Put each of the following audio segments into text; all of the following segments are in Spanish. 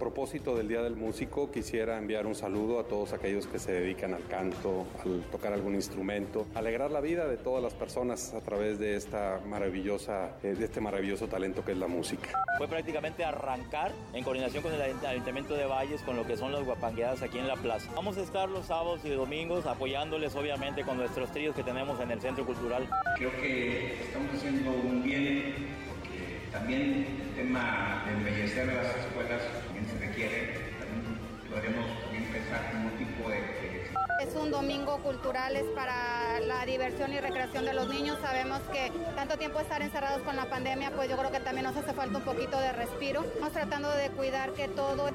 Propósito del Día del Músico, quisiera enviar un saludo a todos aquellos que se dedican al canto, al tocar algún instrumento, alegrar la vida de todas las personas a través de esta maravillosa, eh, de este maravilloso talento que es la música. Fue prácticamente arrancar en coordinación con el Ayuntamiento de Valles con lo que son las guapangueadas aquí en la plaza. Vamos a estar los sábados y domingos apoyándoles obviamente con nuestros tríos que tenemos en el Centro Cultural. Creo que estamos haciendo un bien porque también el tema de embellecer las escuelas requiere, podremos también en un tipo de, Es un domingo cultural, es para la diversión y recreación de los niños. Sabemos que tanto tiempo estar encerrados con la pandemia, pues yo creo que también nos hace falta un poquito de respiro. Estamos tratando de cuidar que todo...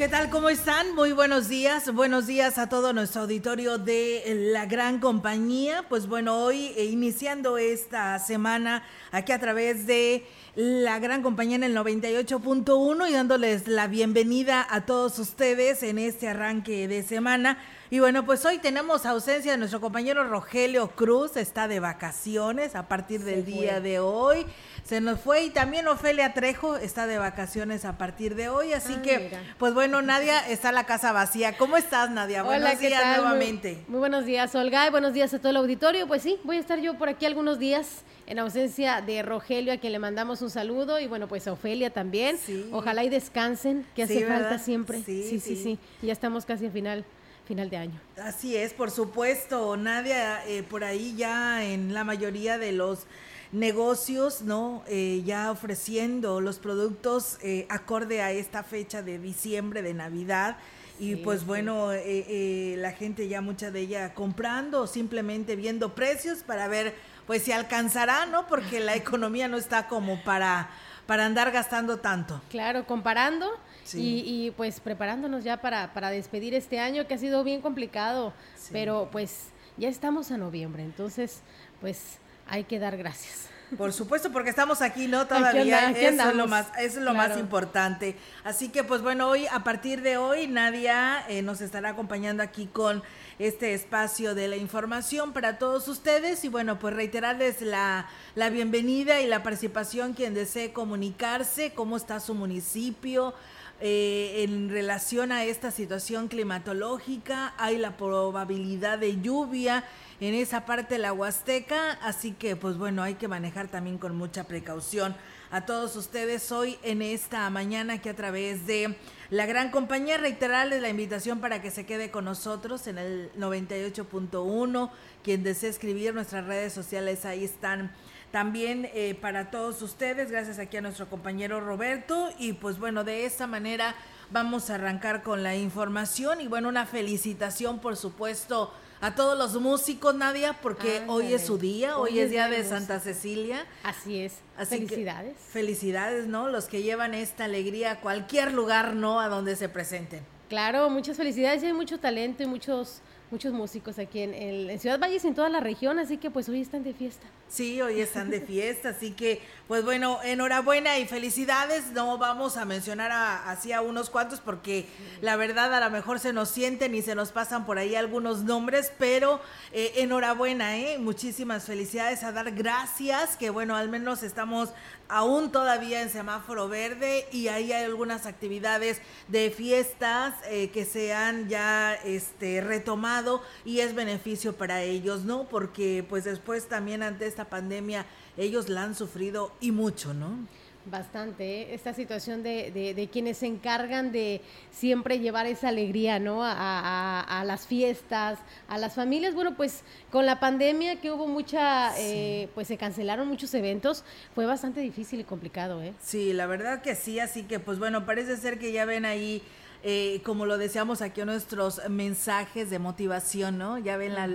¿Qué tal? ¿Cómo están? Muy buenos días. Buenos días a todo nuestro auditorio de la gran compañía. Pues bueno, hoy eh, iniciando esta semana aquí a través de la gran compañía en el 98.1 y dándoles la bienvenida a todos ustedes en este arranque de semana. Y bueno, pues hoy tenemos ausencia de nuestro compañero Rogelio Cruz, está de vacaciones a partir del día de hoy se nos fue y también Ofelia Trejo está de vacaciones a partir de hoy, así Ah, que mira. pues bueno, Nadia está la casa vacía. ¿Cómo estás, Nadia? Hola, Buenos ¿qué días tal? Nuevamente. Muy, buenos días, Olga, y buenos días a todo el auditorio. Pues sí, voy a estar yo por aquí algunos días en ausencia de Rogelio, a quien le mandamos un saludo, y bueno, pues a Ofelia también. Sí. Ojalá y descansen, que Sí, hace ¿verdad? falta siempre. Sí, Sí, sí, sí. Ya estamos casi a final, final de año. Así es, por supuesto, Nadia, eh, por ahí ya en la mayoría de los negocios, ¿no? Eh, ya ofreciendo los productos eh, acorde a esta fecha de diciembre, de Navidad. Y Sí, pues bueno, eh, eh, la gente ya mucha de ella comprando simplemente viendo precios para ver pues si alcanzará, ¿no? Porque la economía no está como para, para andar gastando tanto. Claro, comparando Sí. y, y, pues preparándonos ya para, para despedir este año, que ha sido bien complicado, Sí. pero pues ya estamos a noviembre, entonces pues hay que dar gracias. Por supuesto, porque estamos aquí, ¿no? Todavía. anda- aquí eso es lo más, es lo más importante. Así que, pues bueno, hoy, a partir de hoy, Nadia eh, nos estará acompañando aquí con este espacio de la información para todos ustedes. Y bueno, pues reiterarles la, la bienvenida y la participación quien desee comunicarse, cómo está su municipio. Eh, en relación a esta situación climatológica, hay la probabilidad de lluvia en esa parte de la Huasteca, así que pues bueno, hay que manejar también con mucha precaución. A todos ustedes hoy en esta mañana que a través de la gran compañía reiterarles la invitación para que se quede con nosotros en el 98.1, quien desee escribir nuestras redes sociales ahí están también eh, para todos ustedes, gracias aquí a nuestro compañero Roberto y pues bueno, de esta manera vamos a arrancar con la información y bueno, una felicitación por supuesto a todos los músicos, Nadia, porque hoy es su día, hoy, es día de Santa Cecilia. Así es. Así que, Felicidades. felicidades, ¿no? Los que llevan esta alegría a cualquier lugar, ¿no? A donde se presenten. Claro, muchas felicidades. y hay mucho talento y muchos, muchos músicos aquí en, el- en Ciudad Valles y en toda la región, así que pues hoy están de fiesta. Sí, hoy están de fiesta, así que, pues bueno, enhorabuena y felicidades. No vamos a mencionar a, así a unos cuantos porque la verdad a lo mejor se nos sienten y se nos pasan por ahí algunos nombres, pero eh, enhorabuena, ¿eh? Muchísimas felicidades a dar gracias, que bueno, al menos estamos aún todavía en semáforo verde y ahí hay algunas actividades de fiestas eh, que se han ya este, retomado y es beneficio para ellos, ¿no? Porque pues después también ante esta pandemia ellos la han sufrido y mucho, ¿no? Bastante, ¿eh? esta situación de, de, quienes se encargan de siempre llevar esa alegría, ¿no? A, las fiestas, a las familias. Bueno, pues con la pandemia que hubo mucha, eh, pues se cancelaron muchos eventos, fue bastante difícil y complicado, ¿eh? Sí, la verdad que sí, así que pues bueno, parece ser que ya ven ahí eh, como lo decíamos aquí nuestros mensajes de motivación, ¿no? Ya ven la,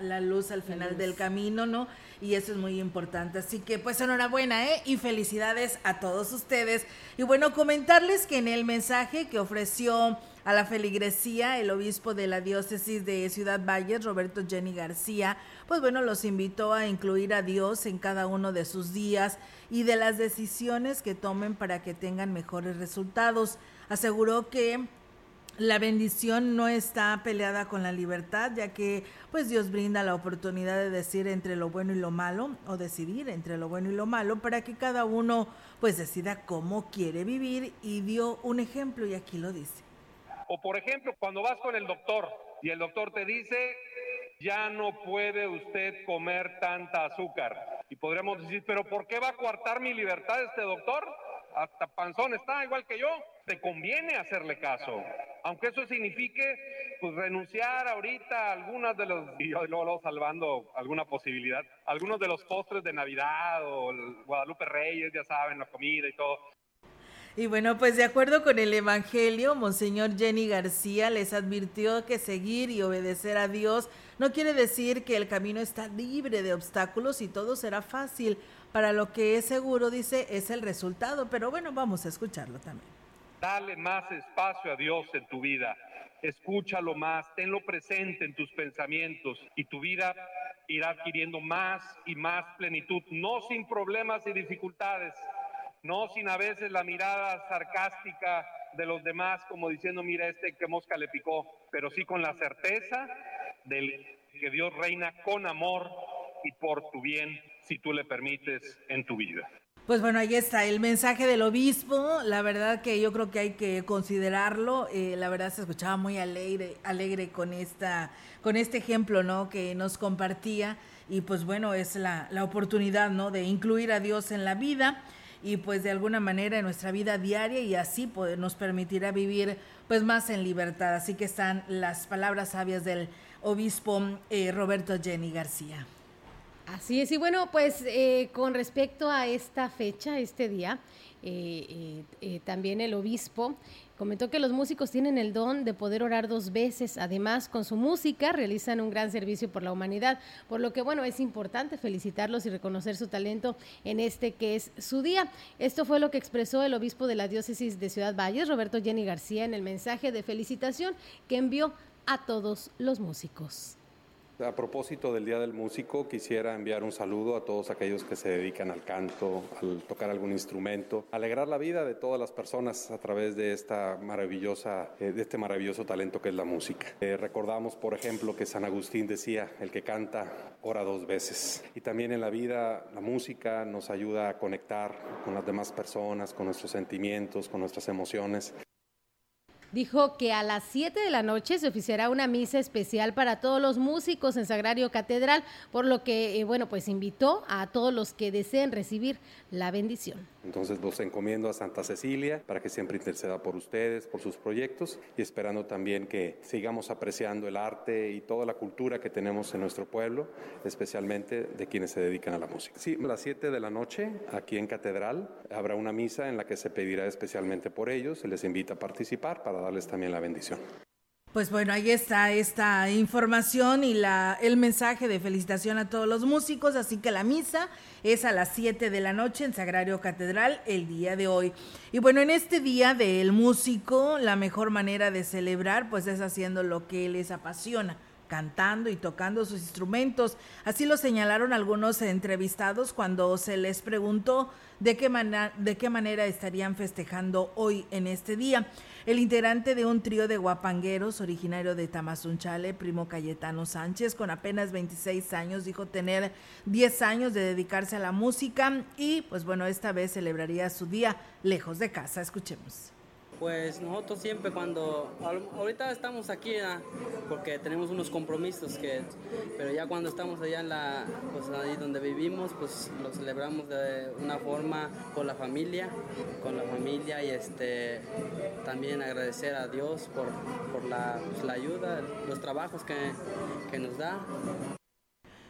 la, luz al final del camino, ¿no? Y eso es muy importante. Así que pues enhorabuena, ¿eh? Y felicidades a todos ustedes. Y bueno, comentarles que en el mensaje que ofreció a la feligresía el obispo de la diócesis de Ciudad Valles, Roberto Jenny García, pues bueno, los invitó a incluir a Dios en cada uno de sus días y de las decisiones que tomen para que tengan mejores resultados aseguró que la bendición no está peleada con la libertad, ya que pues Dios brinda la oportunidad de decir entre lo bueno y lo malo o decidir entre lo bueno y lo malo para que cada uno pues decida cómo quiere vivir y dio un ejemplo y aquí lo dice. O por ejemplo, cuando vas con el doctor y el doctor te dice, ya no puede usted comer tanta azúcar. Y podríamos decir, pero ¿por qué va a coartar mi libertad este doctor? Hasta panzón está igual que yo te conviene hacerle caso, aunque eso signifique pues renunciar ahorita a algunas de los, y luego, salvando alguna posibilidad, algunos de los postres de Navidad o Guadalupe Reyes, ya saben, la comida y todo. Y bueno, pues de acuerdo con el Evangelio, Monseñor Jenny García les advirtió que seguir y obedecer a Dios no quiere decir que el camino está libre de obstáculos y todo será fácil. Para lo que es seguro, dice, es el resultado. Pero bueno, vamos a escucharlo también. Dale más espacio a Dios en tu vida. Escúchalo más, tenlo presente en tus pensamientos y tu vida irá adquiriendo más y más plenitud, no sin problemas y dificultades, no sin a veces la mirada sarcástica de los demás como diciendo, mira este que mosca le picó, pero sí con la certeza de que Dios reina con amor y por tu bien si tú le permites en tu vida. Pues bueno, ahí está el mensaje del obispo. La verdad que yo creo que hay que considerarlo. Eh, la verdad se escuchaba muy alegre, alegre con esta, con este ejemplo, ¿no? Que nos compartía y pues bueno es la, la oportunidad, ¿no? De incluir a Dios en la vida y pues de alguna manera en nuestra vida diaria y así pues, nos permitirá vivir pues más en libertad. Así que están las palabras sabias del obispo eh, Roberto Jenny García. Así es, y bueno, pues eh, con respecto a esta fecha, este día, eh, eh, también el obispo comentó que los músicos tienen el don de poder orar dos veces. Además, con su música realizan un gran servicio por la humanidad, por lo que, bueno, es importante felicitarlos y reconocer su talento en este que es su día. Esto fue lo que expresó el obispo de la diócesis de Ciudad Valles, Roberto Jenny García, en el mensaje de felicitación que envió a todos los músicos. A propósito del Día del Músico, quisiera enviar un saludo a todos aquellos que se dedican al canto, al tocar algún instrumento, alegrar la vida de todas las personas a través de esta maravillosa, eh, de este maravilloso talento que es la música. Eh, recordamos, por ejemplo, que San Agustín decía, el que canta ora dos veces. Y también en la vida la música nos ayuda a conectar con las demás personas, con nuestros sentimientos, con nuestras emociones dijo que a las 7 de la noche se oficiará una misa especial para todos los músicos en Sagrario Catedral, por lo que, eh, bueno, pues invitó a todos los que deseen recibir la bendición. Entonces los encomiendo a Santa Cecilia para que siempre interceda por ustedes, por sus proyectos y esperando también que sigamos apreciando el arte y toda la cultura que tenemos en nuestro pueblo, especialmente de quienes se dedican a la música. Sí, a las 7 de la noche aquí en Catedral habrá una misa en la que se pedirá especialmente por ellos, se les invita a participar para darles también la bendición. Pues bueno, ahí está esta información y la, el mensaje de felicitación a todos los músicos, así que la misa es a las 7 de la noche en Sagrario Catedral el día de hoy. Y bueno, en este día del músico, la mejor manera de celebrar pues es haciendo lo que les apasiona cantando y tocando sus instrumentos. Así lo señalaron algunos entrevistados cuando se les preguntó de qué, de qué manera estarían festejando hoy en este día. El integrante de un trío de guapangueros originario de Tamazunchale, primo Cayetano Sánchez, con apenas 26 años, dijo tener 10 años de dedicarse a la música y pues bueno, esta vez celebraría su día lejos de casa. Escuchemos Pues nosotros siempre cuando, ahorita estamos aquí porque tenemos unos compromisos que, pero ya cuando estamos allá en la, pues ahí donde vivimos, pues lo celebramos de una forma con la familia, con la familia y este, también agradecer a Dios por, por la, pues, la ayuda, los trabajos que, que nos da.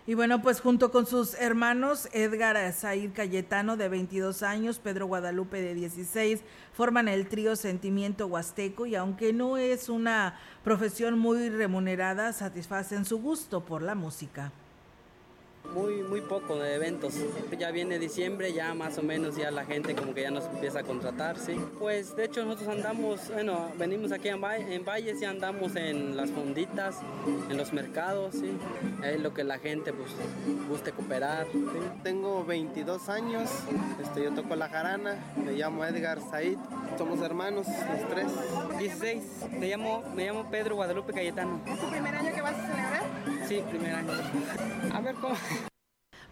Y bueno, pues junto con sus hermanos Edgar Said Cayetano de 22 años, Pedro Guadalupe de 16, forman el trío Sentimiento Huasteco y aunque no es una profesión muy remunerada, satisfacen su gusto por la música muy, muy poco de eventos. Ya viene diciembre, ya más o menos ya la gente como que ya nos empieza a contratar, sí. Pues de hecho nosotros andamos, bueno, venimos aquí en, en Valles y andamos en las fonditas, en los mercados, sí. Es lo que la gente pues guste cooperar. Tengo 22 años, este, yo toco la jarana, me llamo Edgar Said, somos hermanos, los tres. 16, me llamo, me llamo Pedro Guadalupe Cayetano. ¿Es tu primer año que vas a celebrar? Sí, primer año. A ver cómo...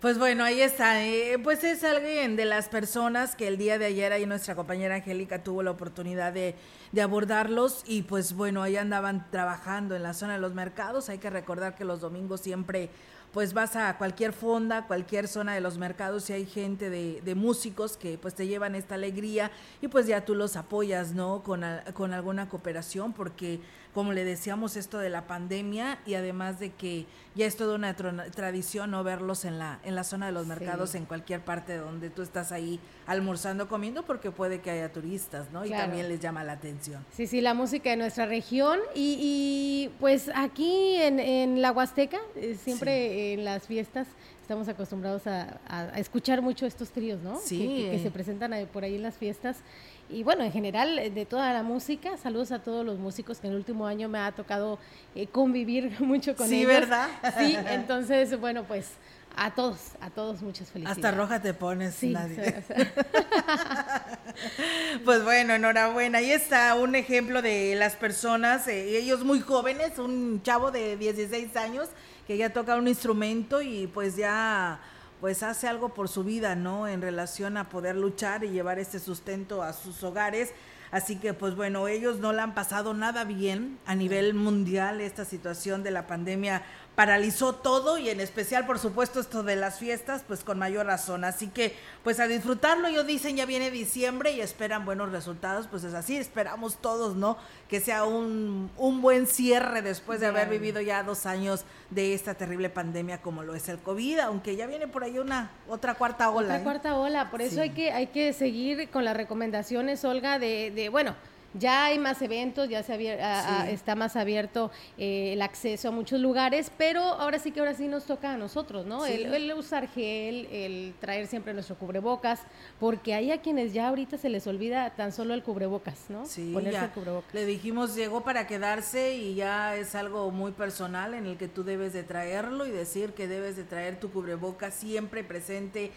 Pues bueno, ahí está. Eh, pues es alguien de las personas que el día de ayer ahí nuestra compañera Angélica tuvo la oportunidad de, de, abordarlos y pues bueno, ahí andaban trabajando en la zona de los mercados. Hay que recordar que los domingos siempre pues vas a cualquier fonda, cualquier zona de los mercados y hay gente de, de, músicos que pues te llevan esta alegría y pues ya tú los apoyas, ¿no? Con, con alguna cooperación porque como le decíamos esto de la pandemia y además de que ya es toda una tradición no verlos en la en la zona de los mercados en cualquier parte donde tú estás ahí almorzando comiendo porque puede que haya turistas no y también les llama la atención sí sí la música de nuestra región y, pues aquí en, en la Huasteca eh, siempre en las fiestas estamos acostumbrados a, escuchar mucho estos tríos, ¿no? Sí. Que, se presentan por ahí en las fiestas. Y bueno, en general, eh, de toda la música, saludos a todos los músicos que en el último año me ha tocado eh, convivir mucho con ellos. Sí, ¿verdad? Sí, entonces, bueno, pues a todos, a todos muchas felicidades. Hasta roja te pones, sí, pues bueno, enhorabuena. Ahí está un ejemplo de las personas, eh, ellos muy jóvenes, un chavo de 16 años que ya toca un instrumento y pues ya pues hace algo por su vida, ¿no? En relación a poder luchar y llevar este sustento a sus hogares. Así que, pues bueno, ellos no la han pasado nada bien a nivel mundial esta situación de la pandemia paralizó todo y en especial, por supuesto, esto de las fiestas, pues con mayor razón. Así que, pues a disfrutarlo, ellos dicen ya viene diciembre y esperan buenos resultados, pues es así, esperamos todos, ¿no? Que sea un, un buen cierre después de haber vivido ya dos años de esta terrible pandemia como lo es el COVID, aunque ya viene por ahí una otra cuarta ola. Otra ¿eh? cuarta ola, por eso hay que hay que seguir con las recomendaciones, Olga, de, de bueno, ya hay más eventos, ya se está más abierto eh, el acceso a muchos lugares, pero ahora sí que ahora sí nos toca a nosotros, ¿no? El, usar gel, el traer siempre nuestro cubrebocas, porque hay a quienes ya ahorita se les olvida tan solo el cubrebocas, ¿no? Sí, Ponerse el cubrebocas. Le dijimos, llegó para quedarse y ya es algo muy personal en el que tú debes de traerlo y decir que debes de traer tu cubrebocas siempre presente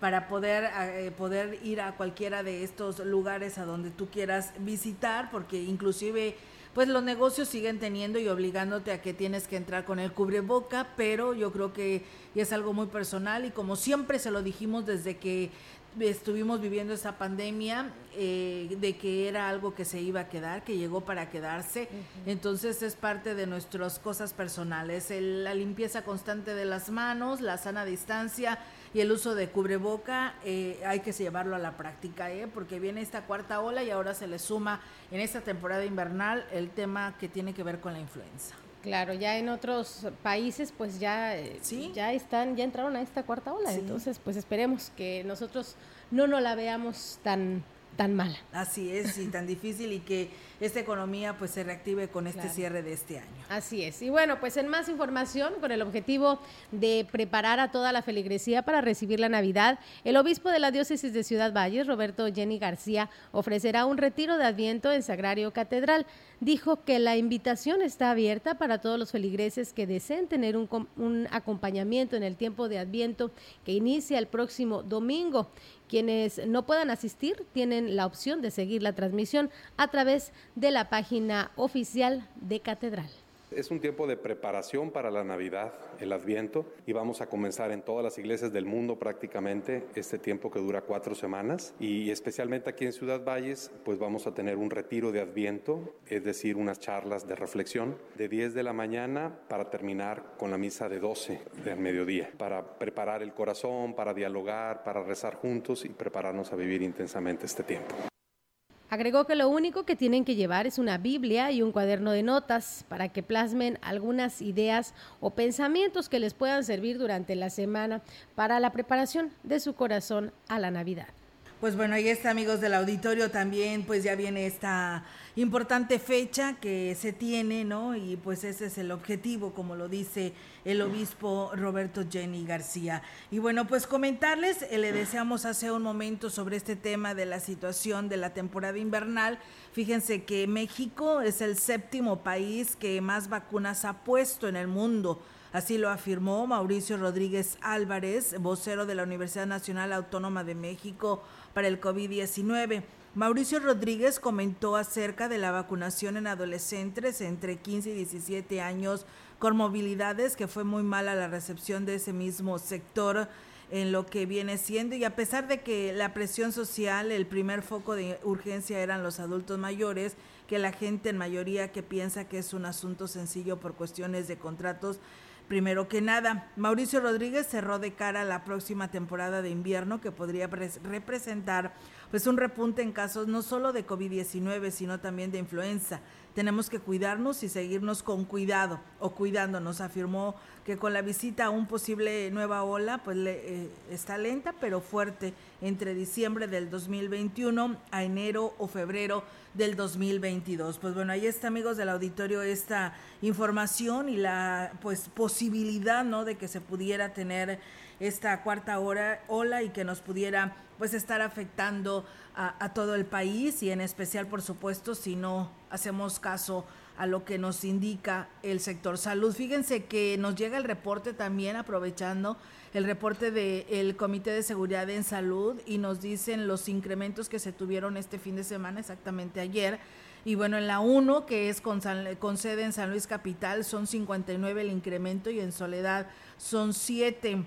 para poder, eh, poder ir a cualquiera de estos lugares a donde tú quieras visitar, porque inclusive pues los negocios siguen teniendo y obligándote a que tienes que entrar con el cubreboca, pero yo creo que es algo muy personal y como siempre se lo dijimos desde que estuvimos viviendo esa pandemia, eh, de que era algo que se iba a quedar, que llegó para quedarse. Entonces es parte de nuestras cosas personales, la limpieza constante de las manos, la sana distancia y el uso de cubreboca eh, hay que llevarlo a la práctica, ¿eh? porque viene esta cuarta ola y ahora se le suma en esta temporada invernal el tema que tiene que ver con la influenza. Claro, ya en otros países pues ya, eh, ya están, ya entraron a esta cuarta ola, entonces pues esperemos que nosotros no nos la veamos tan tan mala. Así es, y tan difícil y que esta economía pues se reactive con este cierre de este año. Así es. Y bueno, pues en más información, con el objetivo de preparar a toda la feligresía para recibir la Navidad, el obispo de la diócesis de Ciudad Valles, Roberto Jenny García, ofrecerá un retiro de Adviento en Sagrario Catedral. Dijo que la invitación está abierta para todos los feligreses que deseen tener un, un acompañamiento en el tiempo de Adviento que inicia el próximo domingo quienes no puedan asistir tienen la opción de seguir la transmisión a través de la página oficial de Catedral. Es un tiempo de preparación para la Navidad, el Adviento, y vamos a comenzar en todas las iglesias del mundo prácticamente este tiempo que dura cuatro semanas. Y especialmente aquí en Ciudad Valles, pues vamos a tener un retiro de Adviento, es decir, unas charlas de reflexión de 10 de la mañana para terminar con la misa de 12 del mediodía, para preparar el corazón, para dialogar, para rezar juntos y prepararnos a vivir intensamente este tiempo. Agregó que lo único que tienen que llevar es una Biblia y un cuaderno de notas para que plasmen algunas ideas o pensamientos que les puedan servir durante la semana para la preparación de su corazón a la Navidad. Pues bueno, ahí está, amigos del auditorio, también pues ya viene esta importante fecha que se tiene, ¿no? Y pues ese es el objetivo, como lo dice el obispo Roberto Jenny García. Y bueno, pues comentarles, eh, le deseamos hace un momento sobre este tema de la situación de la temporada invernal. Fíjense que México es el séptimo país que más vacunas ha puesto en el mundo. Así lo afirmó Mauricio Rodríguez Álvarez, vocero de la Universidad Nacional Autónoma de México para el COVID-19. Mauricio Rodríguez comentó acerca de la vacunación en adolescentes entre 15 y 17 años con movilidades, que fue muy mala la recepción de ese mismo sector en lo que viene siendo y a pesar de que la presión social, el primer foco de urgencia eran los adultos mayores, que la gente en mayoría que piensa que es un asunto sencillo por cuestiones de contratos, Primero que nada, Mauricio Rodríguez cerró de cara la próxima temporada de invierno que podría representar pues un repunte en casos no solo de COVID-19, sino también de influenza. Tenemos que cuidarnos y seguirnos con cuidado o cuidándonos, afirmó que con la visita a un posible nueva ola, pues le, eh, está lenta pero fuerte entre diciembre del 2021 a enero o febrero del 2022. Pues bueno, ahí está amigos del auditorio esta información y la pues posibilidad, ¿no? de que se pudiera tener esta cuarta hora, ola y que nos pudiera pues estar afectando a, a todo el país y en especial por supuesto si no hacemos caso a lo que nos indica el sector salud. Fíjense que nos llega el reporte también aprovechando el reporte del Comité de Seguridad en Salud y nos dicen los incrementos que se tuvieron este fin de semana, exactamente ayer. Y bueno, en la 1, que es con, con, sede en San Luis Capital, son 59 el incremento y en Soledad son 7.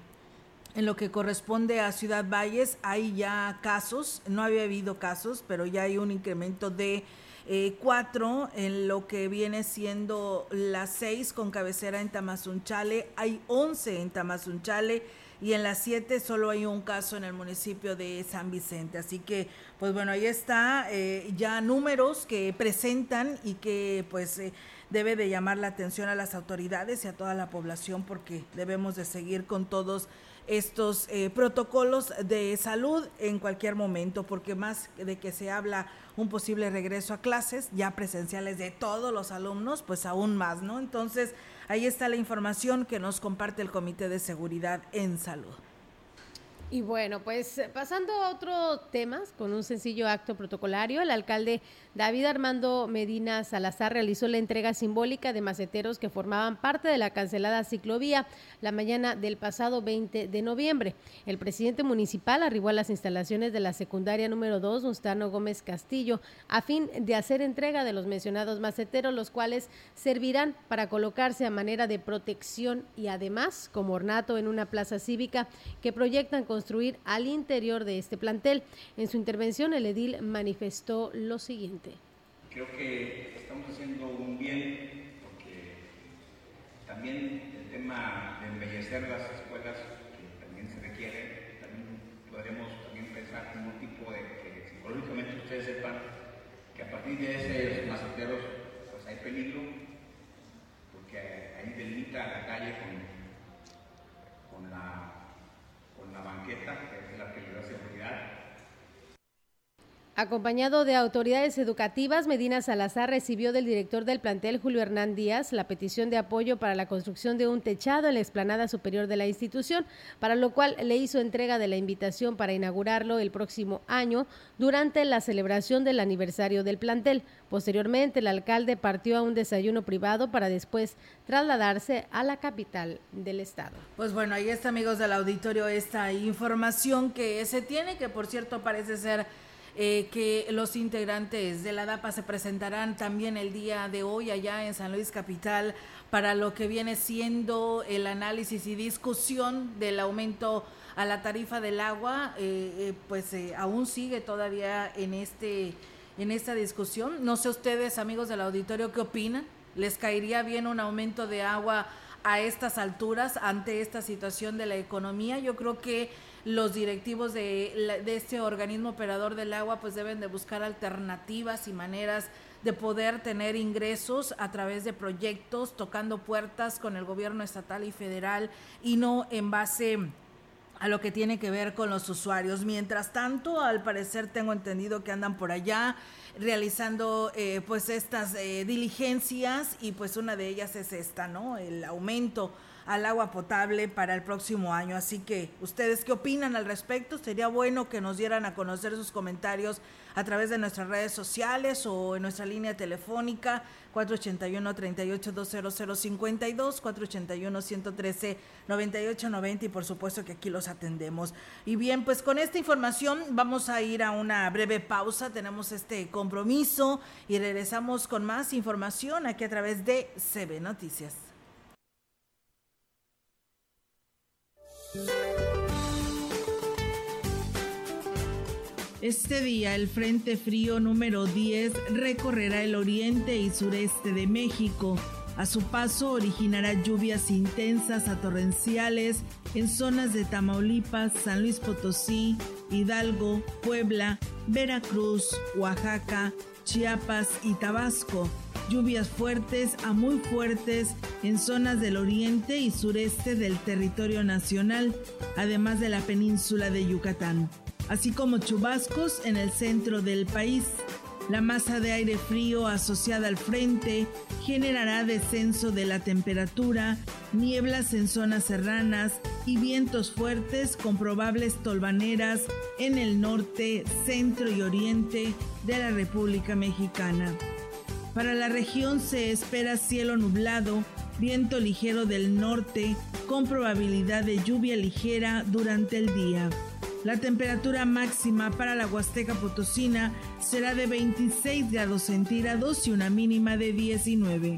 En lo que corresponde a Ciudad Valles, hay ya casos, no había habido casos, pero ya hay un incremento de eh, cuatro en lo que viene siendo las seis con cabecera en Tamazunchale, hay once en Tamazunchale y en las siete solo hay un caso en el municipio de San Vicente. Así que, pues bueno, ahí está eh, ya números que presentan y que pues eh, debe de llamar la atención a las autoridades y a toda la población porque debemos de seguir con todos estos eh, protocolos de salud en cualquier momento, porque más de que se habla un posible regreso a clases ya presenciales de todos los alumnos, pues aún más, ¿no? Entonces, ahí está la información que nos comparte el Comité de Seguridad en Salud. Y bueno, pues pasando a otro temas, con un sencillo acto protocolario, el alcalde David Armando Medina Salazar realizó la entrega simbólica de maceteros que formaban parte de la cancelada ciclovía la mañana del pasado 20 de noviembre. El presidente municipal arribó a las instalaciones de la secundaria número 2, Gustavo Gómez Castillo, a fin de hacer entrega de los mencionados maceteros, los cuales servirán para colocarse a manera de protección y además como ornato en una plaza cívica que proyectan construir al interior de este plantel. En su intervención, el edil manifestó lo siguiente. Creo que estamos haciendo un bien porque también el tema de embellecer las escuelas, que también se requiere, también podremos también pensar como un tipo de que psicológicamente ustedes sepan que a partir de ese maceteros pues hay peligro, porque ahí delimita la calle con, con, la, la banqueta, que es la que le da seguridad Acompañado de autoridades educativas, Medina Salazar recibió del director del plantel, Julio Hernán Díaz, la petición de apoyo para la construcción de un techado en la explanada superior de la institución, para lo cual le hizo entrega de la invitación para inaugurarlo el próximo año durante la celebración del aniversario del plantel. Posteriormente, el alcalde partió a un desayuno privado para después trasladarse a la capital del estado. Pues bueno, ahí está, amigos del auditorio, esta información que se tiene, que por cierto parece ser eh, que los integrantes de la DAPA se presentarán también el día de hoy allá en San Luis Capital para lo que viene siendo el análisis y discusión del aumento a la tarifa del agua, eh, eh, pues aún sigue todavía en este en esta discusión. No sé ustedes, amigos del auditorio, qué opinan. ¿Les caería bien un aumento de agua a estas alturas ante esta situación de la economía? Yo creo que los directivos de, este organismo operador del agua pues deben de buscar alternativas y maneras de poder tener ingresos a través de proyectos, tocando puertas con el gobierno estatal y federal y no en base a lo que tiene que ver con los usuarios. Mientras tanto, al parecer tengo entendido que andan por allá realizando eh, pues estas eh, diligencias y pues una de ellas es esta, ¿no? El aumento al agua potable para el próximo año. Así que, ¿ustedes qué opinan al respecto? Sería bueno que nos dieran a conocer sus comentarios a través de nuestras redes sociales o en nuestra línea telefónica 481-38-20052, 481-113-9890 y por supuesto que aquí los atendemos. Y bien, pues con esta información vamos a ir a una breve pausa, tenemos este compromiso y regresamos con más información aquí a través de CB Noticias. Este día el Frente Frío número 10 recorrerá el oriente y sureste de México. A su paso originará lluvias intensas a torrenciales en zonas de Tamaulipas, San Luis Potosí, Hidalgo, Puebla, Veracruz, Oaxaca, Chiapas y Tabasco lluvias fuertes a muy fuertes en zonas del oriente y sureste del territorio nacional, además de la península de Yucatán, así como chubascos en el centro del país. La masa de aire frío asociada al frente generará descenso de la temperatura, nieblas en zonas serranas y vientos fuertes con probables tolvaneras en el norte, centro y oriente de la República Mexicana. Para la región se espera cielo nublado, viento ligero del norte con probabilidad de lluvia ligera durante el día. La temperatura máxima para la Huasteca Potosina será de 26 grados centígrados y una mínima de 19.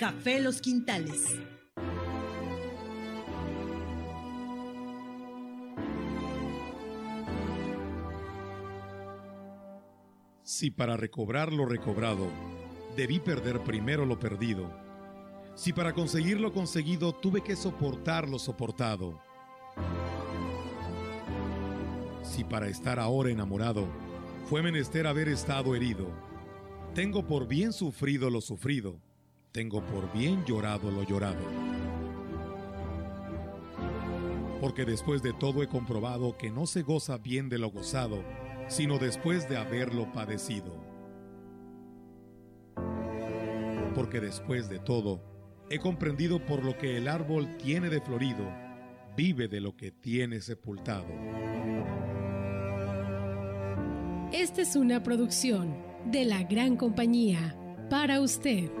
Café Los Quintales. Si para recobrar lo recobrado debí perder primero lo perdido, si para conseguir lo conseguido tuve que soportar lo soportado, si para estar ahora enamorado fue menester haber estado herido, tengo por bien sufrido lo sufrido, tengo por bien llorado lo llorado. Porque después de todo he comprobado que no se goza bien de lo gozado, sino después de haberlo padecido. Porque después de todo, he comprendido por lo que el árbol tiene de florido, vive de lo que tiene sepultado. Esta es una producción de la gran compañía para usted.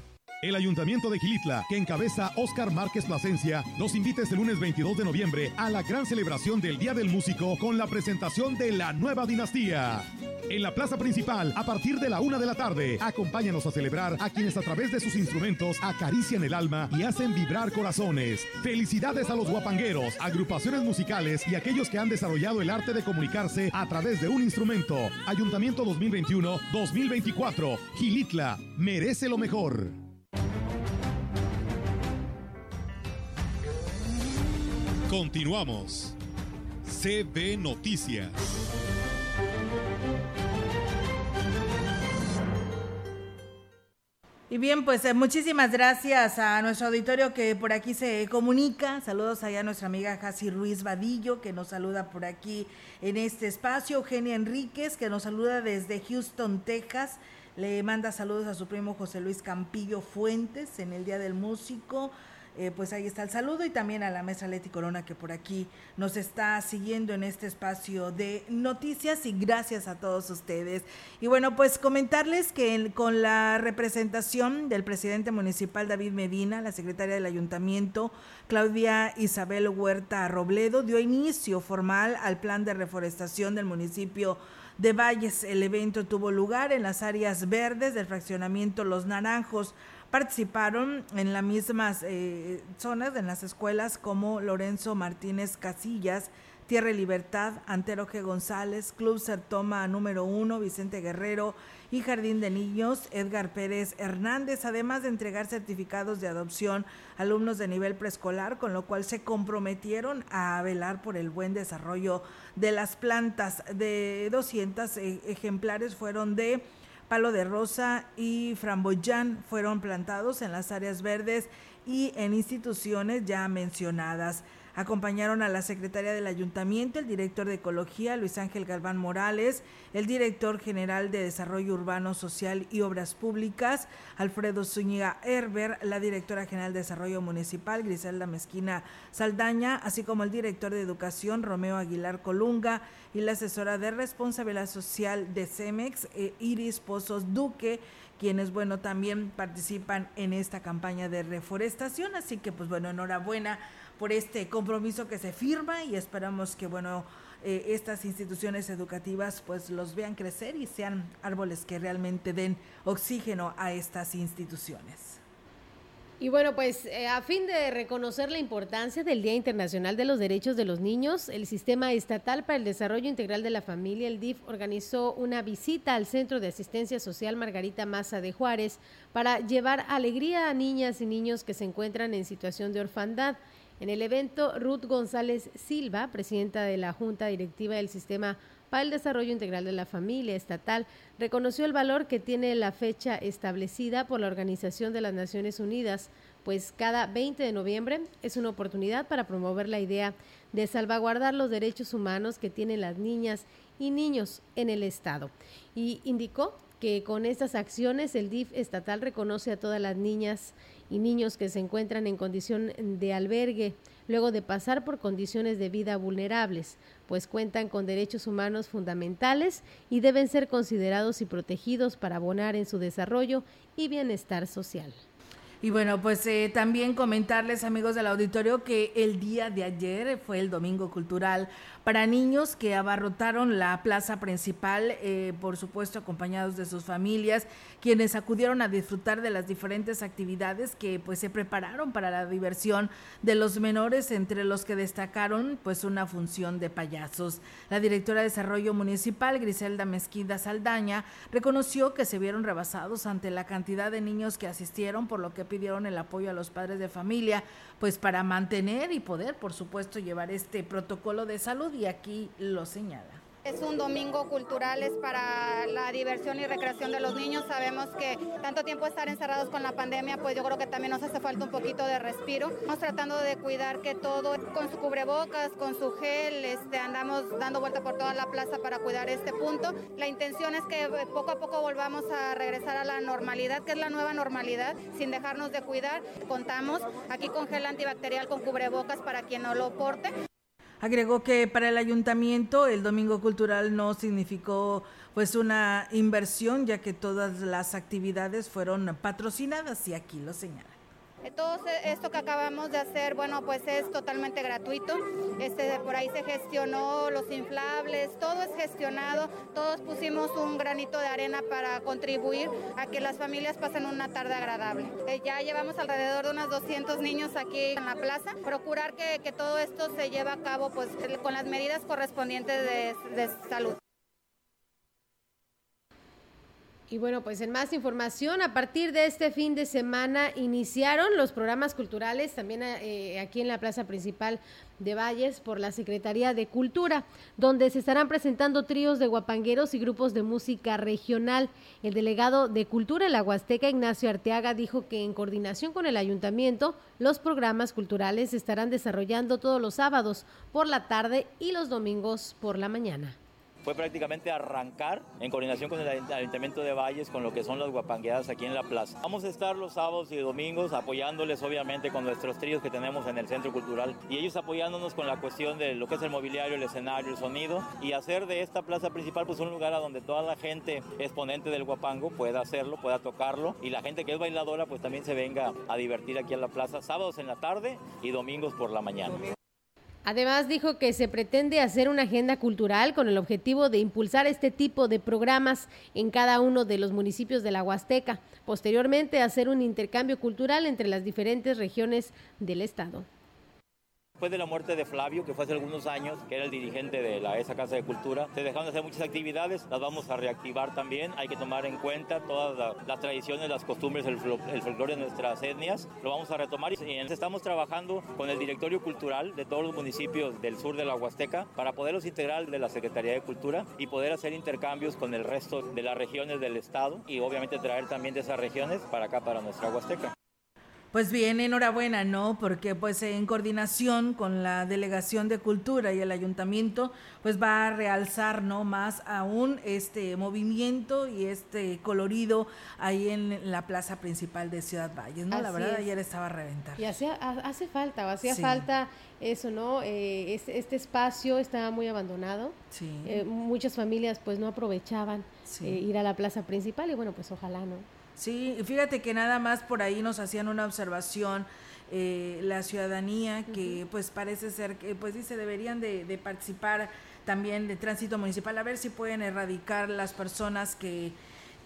El Ayuntamiento de Gilitla, que encabeza Óscar Márquez Plasencia, los invita este lunes 22 de noviembre a la gran celebración del Día del Músico con la presentación de la nueva dinastía. En la plaza principal, a partir de la una de la tarde, acompáñanos a celebrar a quienes a través de sus instrumentos acarician el alma y hacen vibrar corazones. Felicidades a los guapangueros, agrupaciones musicales y aquellos que han desarrollado el arte de comunicarse a través de un instrumento. Ayuntamiento 2021-2024. Gilitla merece lo mejor. Continuamos. CB Noticias. Y bien, pues eh, muchísimas gracias a nuestro auditorio que por aquí se comunica. Saludos allá a nuestra amiga Jasi Ruiz Vadillo, que nos saluda por aquí en este espacio. Eugenia Enríquez, que nos saluda desde Houston, Texas. Le manda saludos a su primo José Luis Campillo Fuentes en el Día del Músico. Eh, pues ahí está el saludo y también a la mesa Leti Corona que por aquí nos está siguiendo en este espacio de noticias y gracias a todos ustedes. Y bueno, pues comentarles que con la representación del presidente municipal David Medina, la secretaria del ayuntamiento Claudia Isabel Huerta Robledo, dio inicio formal al plan de reforestación del municipio de Valles. El evento tuvo lugar en las áreas verdes del fraccionamiento Los Naranjos participaron en las mismas eh, zonas, en las escuelas como Lorenzo Martínez Casillas, Tierra y Libertad, Antero G. González, Club Sertoma número uno, Vicente Guerrero y Jardín de Niños, Edgar Pérez Hernández, además de entregar certificados de adopción a alumnos de nivel preescolar, con lo cual se comprometieron a velar por el buen desarrollo de las plantas. De 200 eh, ejemplares fueron de palo de rosa y framboyán fueron plantados en las áreas verdes y en instituciones ya mencionadas. Acompañaron a la secretaria del ayuntamiento, el director de Ecología, Luis Ángel Galván Morales, el director general de Desarrollo Urbano Social y Obras Públicas, Alfredo Zúñiga Herber, la directora general de Desarrollo Municipal, Griselda Mezquina Saldaña, así como el director de Educación, Romeo Aguilar Colunga, y la asesora de Responsabilidad Social de CEMEX, eh, Iris Pozos Duque, quienes, bueno, también participan en esta campaña de reforestación. Así que, pues bueno, enhorabuena por este compromiso que se firma y esperamos que, bueno, eh, estas instituciones educativas pues los vean crecer y sean árboles que realmente den oxígeno a estas instituciones. Y bueno, pues eh, a fin de reconocer la importancia del Día Internacional de los Derechos de los Niños, el Sistema Estatal para el Desarrollo Integral de la Familia, el DIF, organizó una visita al Centro de Asistencia Social Margarita Maza de Juárez para llevar alegría a niñas y niños que se encuentran en situación de orfandad. En el evento, Ruth González Silva, presidenta de la Junta Directiva del Sistema para el Desarrollo Integral de la Familia Estatal, reconoció el valor que tiene la fecha establecida por la Organización de las Naciones Unidas, pues cada 20 de noviembre es una oportunidad para promover la idea de salvaguardar los derechos humanos que tienen las niñas y niños en el Estado. Y indicó que con estas acciones el DIF estatal reconoce a todas las niñas y niños que se encuentran en condición de albergue luego de pasar por condiciones de vida vulnerables, pues cuentan con derechos humanos fundamentales y deben ser considerados y protegidos para abonar en su desarrollo y bienestar social. Y bueno, pues eh, también comentarles, amigos del auditorio, que el día de ayer fue el Domingo Cultural para niños que abarrotaron la plaza principal, eh, por supuesto acompañados de sus familias, quienes acudieron a disfrutar de las diferentes actividades que pues se prepararon para la diversión de los menores, entre los que destacaron pues una función de payasos. La directora de Desarrollo Municipal, Griselda Mezquida Saldaña, reconoció que se vieron rebasados ante la cantidad de niños que asistieron, por lo que pidieron el apoyo a los padres de familia, pues para mantener y poder, por supuesto, llevar este protocolo de salud y aquí lo señala. Es un domingo cultural, es para la diversión y recreación de los niños. Sabemos que tanto tiempo estar encerrados con la pandemia, pues yo creo que también nos hace falta un poquito de respiro. Estamos tratando de cuidar que todo, con su cubrebocas, con su gel, este, andamos dando vuelta por toda la plaza para cuidar este punto. La intención es que poco a poco volvamos a regresar a la normalidad, que es la nueva normalidad, sin dejarnos de cuidar. Contamos aquí con gel antibacterial, con cubrebocas para quien no lo porte. Agregó que para el ayuntamiento el Domingo Cultural no significó pues una inversión ya que todas las actividades fueron patrocinadas y aquí lo señala. Todo esto que acabamos de hacer, bueno, pues es totalmente gratuito. Este, por ahí se gestionó los inflables, todo es gestionado. Todos pusimos un granito de arena para contribuir a que las familias pasen una tarde agradable. Eh, ya llevamos alrededor de unos 200 niños aquí en la plaza. Procurar que, todo esto se lleve a cabo pues con las medidas correspondientes de salud. Y bueno, pues en más información, a partir de este fin de semana iniciaron los programas culturales también eh, aquí en la plaza principal de Valles por la Secretaría de Cultura, donde se estarán presentando tríos de guapangueros y grupos de música regional. El delegado de Cultura en la Huasteca, Ignacio Arteaga, dijo que en coordinación con el ayuntamiento, los programas culturales se estarán desarrollando todos los sábados por la tarde y los domingos por la mañana fue prácticamente arrancar en coordinación con el Ayuntamiento de Valles con lo que son las guapangueadas aquí en la plaza. Vamos a estar los sábados y domingos apoyándoles obviamente con nuestros tríos que tenemos en el Centro Cultural y ellos apoyándonos con la cuestión de lo que es el mobiliario, el escenario, el sonido y hacer de esta plaza principal pues un lugar a donde toda la gente exponente del guapango pueda hacerlo, pueda tocarlo y la gente que es bailadora pues también se venga a divertir aquí en la plaza sábados en la tarde y domingos por la mañana. Además dijo que se pretende hacer una agenda cultural con el objetivo de impulsar este tipo de programas en cada uno de los municipios de la Huasteca, posteriormente hacer un intercambio cultural entre las diferentes regiones del estado. Después de la muerte de Flavio, que fue hace algunos años, que era el dirigente de la, esa Casa de Cultura, se dejaron de hacer muchas actividades, las vamos a reactivar también. Hay que tomar en cuenta todas las tradiciones, las costumbres, el, folclore de nuestras etnias. Lo vamos a retomar y estamos trabajando con el directorio cultural de todos los municipios del sur de la Huasteca para poderlos integrar de la Secretaría de Cultura y poder hacer intercambios con el resto de las regiones del estado y obviamente traer también de esas regiones para acá, para nuestra Huasteca. Pues bien, enhorabuena, ¿no? Porque pues en coordinación con la Delegación de Cultura y el Ayuntamiento, pues va a realzar, ¿no? Más aún este movimiento y este colorido ahí en la plaza principal de Ciudad Valles, ¿no? la verdad, ayer estaba a reventar. Y hace, hace falta, o hacía falta eso, ¿no? Eh, este, espacio estaba muy abandonado. Sí. Eh, muchas familias pues no aprovechaban eh, ir a la plaza principal y bueno, pues ojalá, ¿no? Sí, fíjate que nada más por ahí nos hacían una observación eh, la ciudadanía que pues parece ser que pues dice deberían de, participar también de tránsito municipal a ver si pueden erradicar las personas que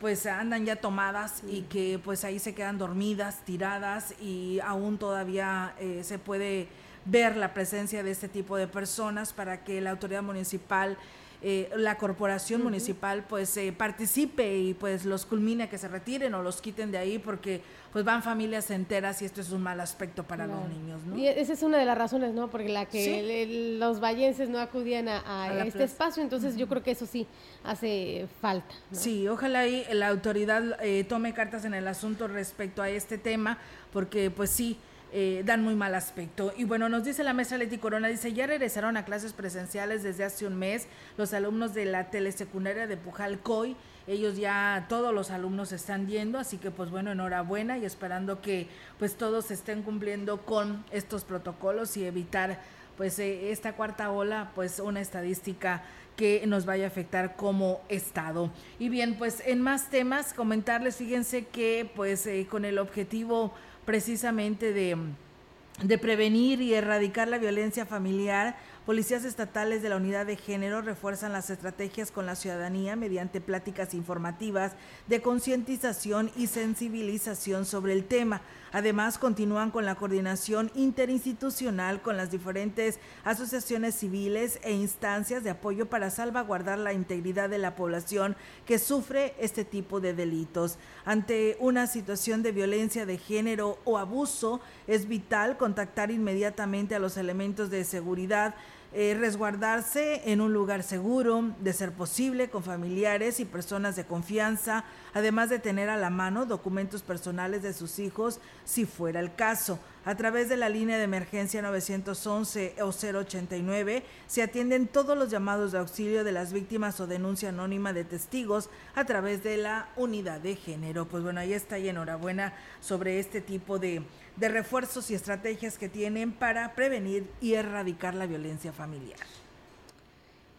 pues andan ya tomadas y que pues ahí se quedan dormidas, tiradas y aún todavía eh, se puede ver la presencia de este tipo de personas para que la autoridad municipal eh, la corporación municipal pues eh, participe y pues los culmine que se retiren o los quiten de ahí porque pues van familias enteras y esto es un mal aspecto para los niños, ¿no? Y esa es una de las razones, ¿no? Porque la que los vallenses no acudían a, este espacio, entonces yo creo que eso sí hace falta. Sí, ojalá ahí la autoridad eh, tome cartas en el asunto respecto a este tema, porque pues sí, eh, dan muy mal aspecto. Y bueno, nos dice la mesa Leti Corona, dice, ya regresaron a clases presenciales desde hace un mes los alumnos de la telesecundaria de Pujalcoy. Ellos ya, todos los alumnos están yendo, así que pues bueno, enhorabuena y esperando que pues todos estén cumpliendo con estos protocolos y evitar pues eh, esta cuarta ola, pues una estadística que nos vaya a afectar como Estado. Y bien, pues en más temas, comentarles, fíjense que pues eh, con el objetivo precisamente de, prevenir y erradicar la violencia familiar Policías estatales de la Unidad de Género refuerzan las estrategias con la ciudadanía mediante pláticas informativas de concientización y sensibilización sobre el tema. Además, continúan con la coordinación interinstitucional con las diferentes asociaciones civiles e instancias de apoyo para salvaguardar la integridad de la población que sufre este tipo de delitos. Ante una situación de violencia de género o abuso, es vital contactar inmediatamente a los elementos de seguridad eh, resguardarse en un lugar seguro, de ser posible, con familiares y personas de confianza, además de tener a la mano documentos personales de sus hijos si fuera el caso. A través de la línea de emergencia 911 o 089 se atienden todos los llamados de auxilio de las víctimas o denuncia anónima de testigos a través de la unidad de género. Pues bueno, ahí está y enhorabuena sobre este tipo de de refuerzos y estrategias que tienen para prevenir y erradicar la violencia familiar.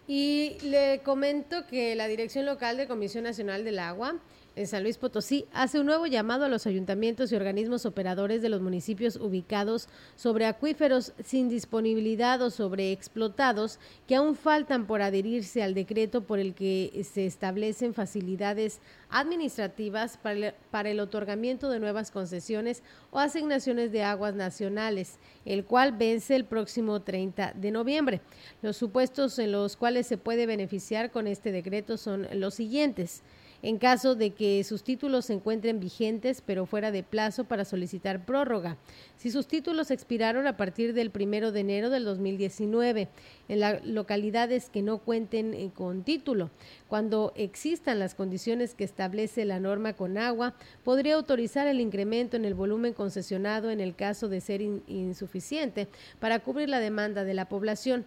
Y le comento que la Dirección Local de Comisión Nacional del Agua en San Luis Potosí hace un nuevo llamado a los ayuntamientos y organismos operadores de los municipios ubicados sobre acuíferos sin disponibilidad o sobre explotados que aún faltan por adherirse al decreto por el que se establecen facilidades administrativas para el, para el otorgamiento de nuevas concesiones o asignaciones de aguas nacionales, el cual vence el próximo 30 de noviembre. Los supuestos en los cuales se puede beneficiar con este decreto son los siguientes en caso de que sus títulos se encuentren vigentes pero fuera de plazo para solicitar prórroga. Si sus títulos expiraron a partir del primero de enero del 2019 en las localidades que no cuenten eh, con título, cuando existan las condiciones que establece la norma con agua, podría autorizar el incremento en el volumen concesionado en el caso de ser insuficiente para cubrir la demanda de la población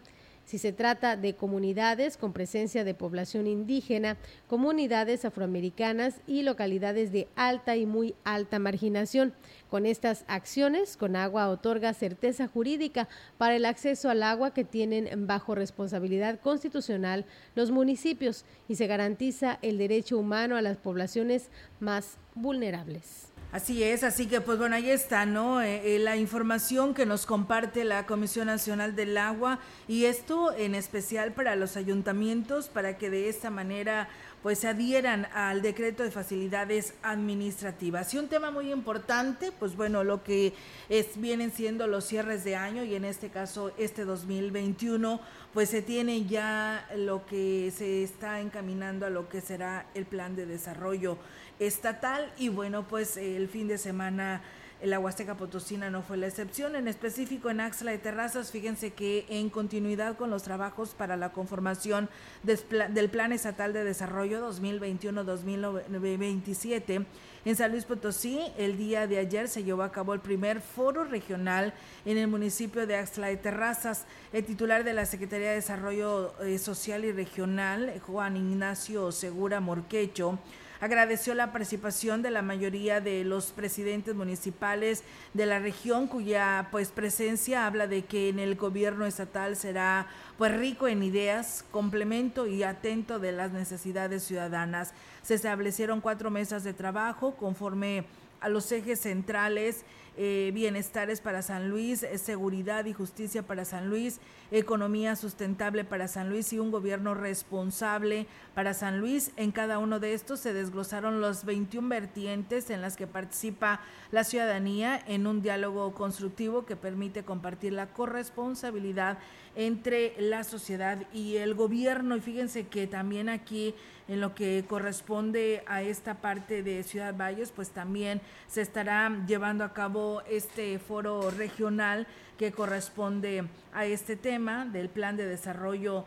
si se trata de comunidades con presencia de población indígena, comunidades afroamericanas y localidades de alta y muy alta marginación. Con estas acciones, Conagua otorga certeza jurídica para el acceso al agua que tienen bajo responsabilidad constitucional los municipios y se garantiza el derecho humano a las poblaciones más vulnerables. Así es, así que pues bueno, ahí está, ¿no? Eh, eh, la información que nos comparte la Comisión Nacional del Agua y esto en especial para los ayuntamientos, para que de esta manera pues se adhieran al decreto de facilidades administrativas. Y un tema muy importante, pues bueno, lo que es, vienen siendo los cierres de año y en este caso este 2021, pues se tiene ya lo que se está encaminando a lo que será el plan de desarrollo estatal y bueno, pues el fin de semana la Huasteca Potosina no fue la excepción, en específico en Axla de Terrazas, fíjense que en continuidad con los trabajos para la conformación del Plan Estatal de Desarrollo 2021-2027, en San Luis Potosí, el día de ayer se llevó a cabo el primer foro regional en el municipio de Axla de Terrazas. El titular de la Secretaría de Desarrollo eh, Social y Regional, Juan Ignacio Segura Morquecho, Agradeció la participación de la mayoría de los presidentes municipales de la región cuya pues presencia habla de que en el gobierno estatal será pues rico en ideas, complemento y atento de las necesidades ciudadanas. Se establecieron cuatro mesas de trabajo conforme a los ejes centrales eh, bienestares para San Luis, eh, seguridad y justicia para San Luis, economía sustentable para San Luis y un gobierno responsable para San Luis. En cada uno de estos se desglosaron los 21 vertientes en las que participa la ciudadanía en un diálogo constructivo que permite compartir la corresponsabilidad entre la sociedad y el gobierno. Y fíjense que también aquí en lo que corresponde a esta parte de Ciudad Valles, pues también se estará llevando a cabo este foro regional que corresponde a este tema del plan de desarrollo.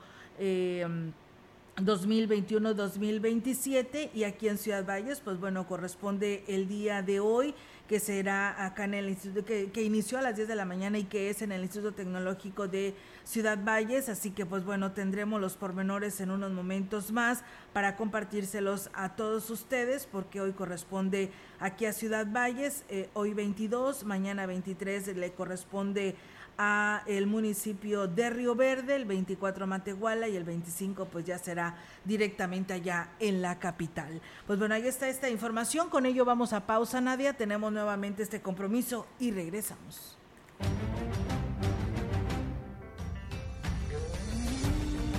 2021-2027 eh, y aquí en Ciudad Valles, pues bueno, corresponde el día de hoy que será acá en el instituto, que, que, inició a las 10 de la mañana y que es en el Instituto Tecnológico de Ciudad Valles, así que pues bueno, tendremos los pormenores en unos momentos más para compartírselos a todos ustedes, porque hoy corresponde aquí a Ciudad Valles, eh, hoy 22, mañana 23 le corresponde a el municipio de Río Verde, el 24 a Matehuala y el 25 pues ya será directamente allá en la capital. Pues bueno, ahí está esta información, con ello vamos a pausa Nadia, tenemos nuevamente este compromiso y regresamos.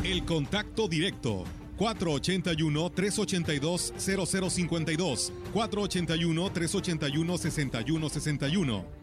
El contacto directo 481-382-0052, 481-381-6161.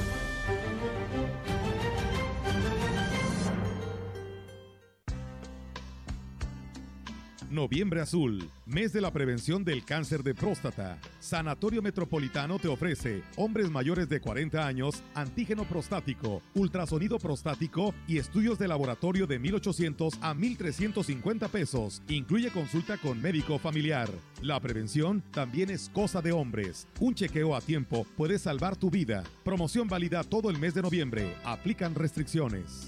Noviembre Azul, mes de la prevención del cáncer de próstata. Sanatorio Metropolitano te ofrece hombres mayores de 40 años, antígeno prostático, ultrasonido prostático y estudios de laboratorio de 1.800 a 1.350 pesos. Incluye consulta con médico familiar. La prevención también es cosa de hombres. Un chequeo a tiempo puede salvar tu vida. Promoción válida todo el mes de noviembre. Aplican restricciones.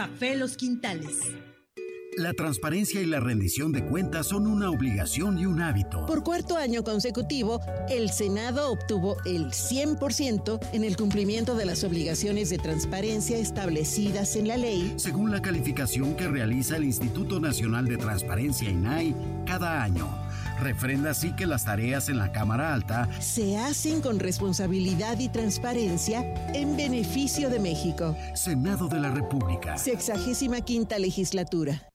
Café Los Quintales. La transparencia y la rendición de cuentas son una obligación y un hábito. Por cuarto año consecutivo, el Senado obtuvo el 100% en el cumplimiento de las obligaciones de transparencia establecidas en la ley. Según la calificación que realiza el Instituto Nacional de Transparencia INAI cada año. Refrenda así que las tareas en la Cámara Alta se hacen con responsabilidad y transparencia en beneficio de México. Senado de la República. Sexagésima quinta legislatura.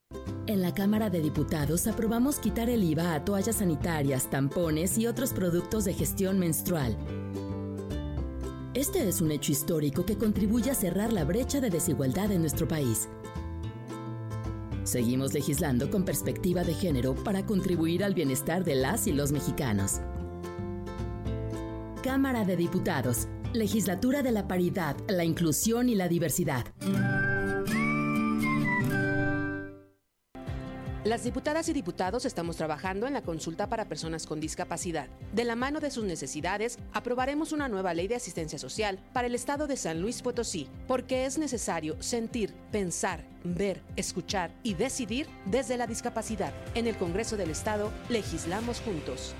En la Cámara de Diputados aprobamos quitar el IVA a toallas sanitarias, tampones y otros productos de gestión menstrual. Este es un hecho histórico que contribuye a cerrar la brecha de desigualdad en nuestro país. Seguimos legislando con perspectiva de género para contribuir al bienestar de las y los mexicanos. Cámara de Diputados, Legislatura de la Paridad, la Inclusión y la Diversidad. Las diputadas y diputados estamos trabajando en la consulta para personas con discapacidad. De la mano de sus necesidades, aprobaremos una nueva ley de asistencia social para el estado de San Luis Potosí, porque es necesario sentir, pensar, ver, escuchar y decidir desde la discapacidad. En el Congreso del Estado, legislamos juntos.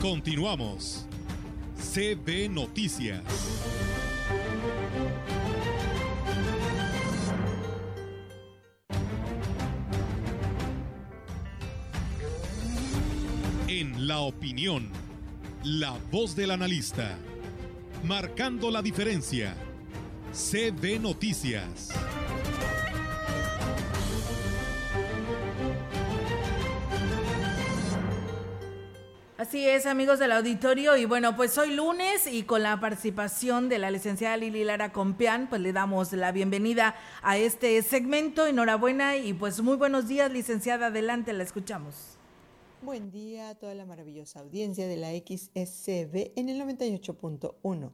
Continuamos. CB Noticias. La opinión, la voz del analista, marcando la diferencia. CB Noticias. Así es, amigos del auditorio, y bueno, pues hoy lunes y con la participación de la licenciada Lili Lara Compián, pues le damos la bienvenida a este segmento. Enhorabuena y pues muy buenos días, licenciada, adelante, la escuchamos. Buen día a toda la maravillosa audiencia de la XSCB en el 98.1.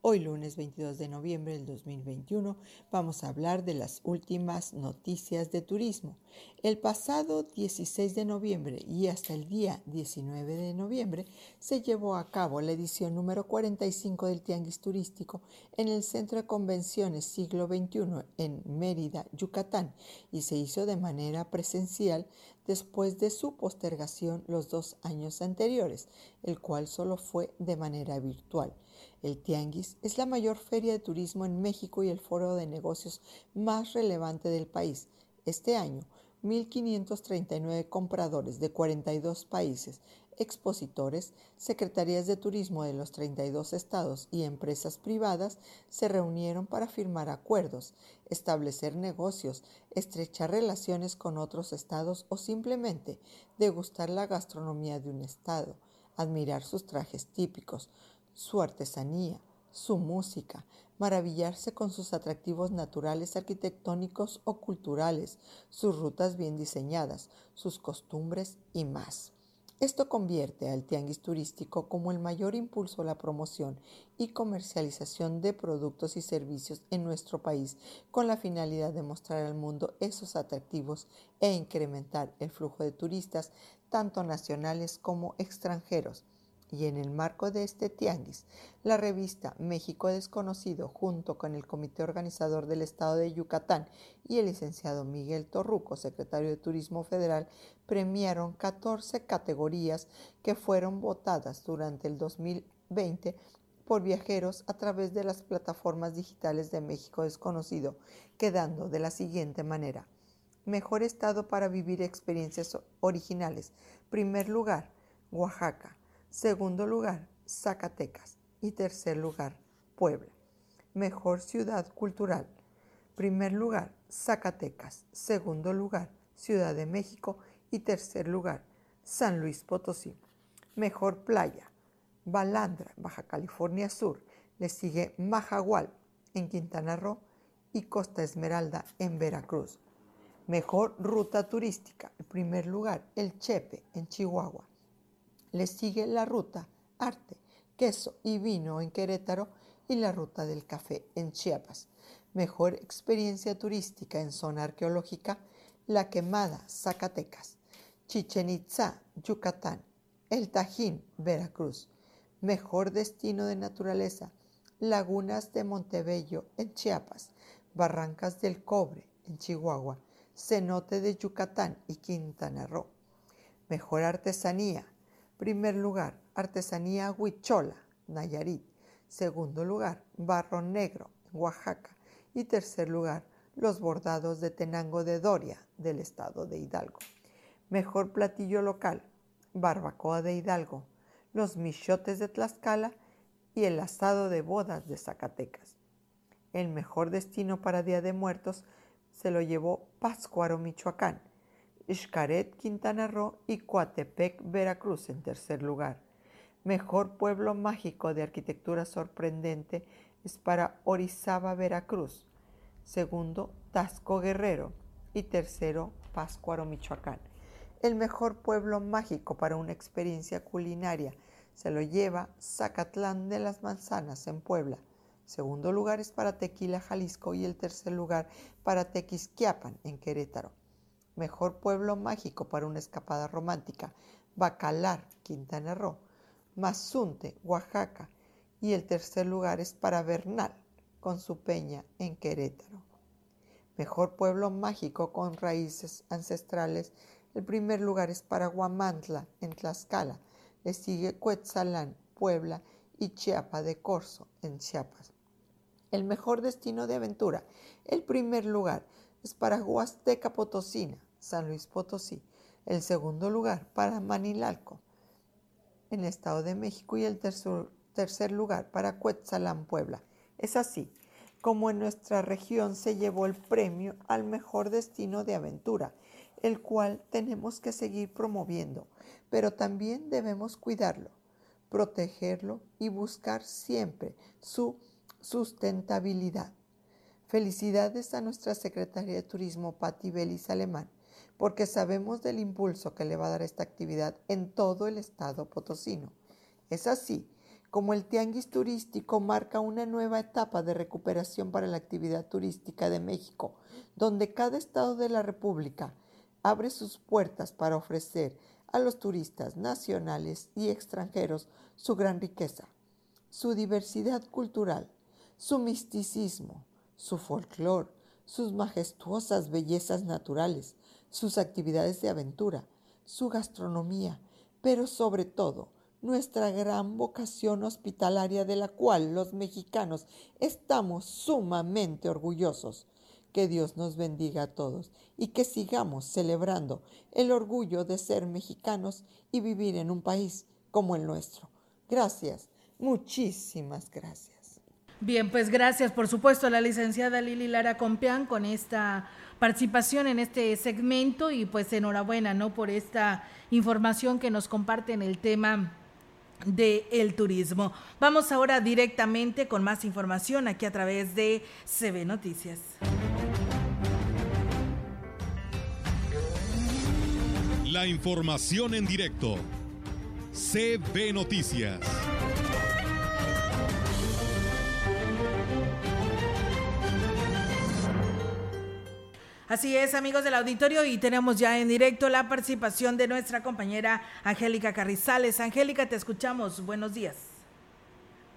Hoy lunes 22 de noviembre del 2021 vamos a hablar de las últimas noticias de turismo. El pasado 16 de noviembre y hasta el día 19 de noviembre se llevó a cabo la edición número 45 del Tianguis Turístico en el Centro de Convenciones Siglo XXI en Mérida, Yucatán, y se hizo de manera presencial después de su postergación los dos años anteriores, el cual solo fue de manera virtual. El Tianguis es la mayor feria de turismo en México y el foro de negocios más relevante del país. Este año 1.539 compradores de 42 países, expositores, secretarías de turismo de los 32 estados y empresas privadas se reunieron para firmar acuerdos, establecer negocios, estrechar relaciones con otros estados o simplemente degustar la gastronomía de un estado, admirar sus trajes típicos, su artesanía, su música, maravillarse con sus atractivos naturales, arquitectónicos o culturales, sus rutas bien diseñadas, sus costumbres y más. Esto convierte al tianguis turístico como el mayor impulso a la promoción y comercialización de productos y servicios en nuestro país con la finalidad de mostrar al mundo esos atractivos e incrementar el flujo de turistas tanto nacionales como extranjeros y en el marco de este tianguis, la revista México Desconocido, junto con el comité organizador del estado de Yucatán y el licenciado Miguel Torruco, secretario de Turismo Federal, premiaron 14 categorías que fueron votadas durante el 2020 por viajeros a través de las plataformas digitales de México Desconocido, quedando de la siguiente manera. Mejor estado para vivir experiencias originales. Primer lugar, Oaxaca. Segundo lugar, Zacatecas. Y tercer lugar, Puebla. Mejor ciudad cultural. Primer lugar, Zacatecas. Segundo lugar, Ciudad de México. Y tercer lugar, San Luis Potosí. Mejor playa. Balandra, Baja California Sur. Le sigue Majagual, en Quintana Roo. Y Costa Esmeralda, en Veracruz. Mejor ruta turística. En primer lugar, El Chepe, en Chihuahua. Le sigue la ruta arte, queso y vino en Querétaro y la ruta del café en Chiapas. Mejor experiencia turística en zona arqueológica, La Quemada, Zacatecas. Chichen Itza, Yucatán. El Tajín, Veracruz. Mejor destino de naturaleza, Lagunas de Montebello en Chiapas. Barrancas del Cobre en Chihuahua. Cenote de Yucatán y Quintana Roo. Mejor artesanía, Primer lugar, artesanía huichola, Nayarit. Segundo lugar, barro negro, Oaxaca. Y tercer lugar, los bordados de Tenango de Doria, del estado de Hidalgo. Mejor platillo local, barbacoa de Hidalgo, los michotes de Tlaxcala y el asado de bodas de Zacatecas. El mejor destino para Día de Muertos se lo llevó Páscuaro, Michoacán Xcaret, Quintana Roo y Coatepec, Veracruz en tercer lugar. Mejor pueblo mágico de arquitectura sorprendente es para Orizaba, Veracruz. Segundo, Tasco Guerrero. Y tercero, Páscuaro, Michoacán. El mejor pueblo mágico para una experiencia culinaria se lo lleva Zacatlán de las Manzanas en Puebla. Segundo lugar es para Tequila, Jalisco y el tercer lugar para Tequisquiapan en Querétaro. Mejor pueblo mágico para una escapada romántica, Bacalar, Quintana Roo, Mazunte, Oaxaca, y el tercer lugar es para Bernal, con su peña en Querétaro. Mejor pueblo mágico con raíces ancestrales, el primer lugar es para Guamantla, en Tlaxcala, le sigue Cuetzalán, Puebla y Chiapa de Corzo, en Chiapas. El mejor destino de aventura, el primer lugar para Huasteca Potosina, San Luis Potosí. El segundo lugar para Manilalco, en el Estado de México. Y el tercer, tercer lugar para Cuetzalán, Puebla. Es así como en nuestra región se llevó el premio al mejor destino de aventura, el cual tenemos que seguir promoviendo, pero también debemos cuidarlo, protegerlo y buscar siempre su sustentabilidad. Felicidades a nuestra secretaria de Turismo, Patti Belis Alemán, porque sabemos del impulso que le va a dar esta actividad en todo el estado potosino. Es así como el tianguis turístico marca una nueva etapa de recuperación para la actividad turística de México, donde cada estado de la República abre sus puertas para ofrecer a los turistas nacionales y extranjeros su gran riqueza, su diversidad cultural, su misticismo, su folclore, sus majestuosas bellezas naturales, sus actividades de aventura, su gastronomía, pero sobre todo nuestra gran vocación hospitalaria de la cual los mexicanos estamos sumamente orgullosos. Que Dios nos bendiga a todos y que sigamos celebrando el orgullo de ser mexicanos y vivir en un país como el nuestro. Gracias, muchísimas gracias. Bien, pues gracias por supuesto a la licenciada Lili Lara Compeán con esta participación en este segmento y pues enhorabuena, ¿no? Por esta información que nos comparte en el tema del el turismo. Vamos ahora directamente con más información aquí a través de CB Noticias. La información en directo. CB Noticias. Así es, amigos del auditorio, y tenemos ya en directo la participación de nuestra compañera Angélica Carrizales. Angélica, te escuchamos. Buenos días.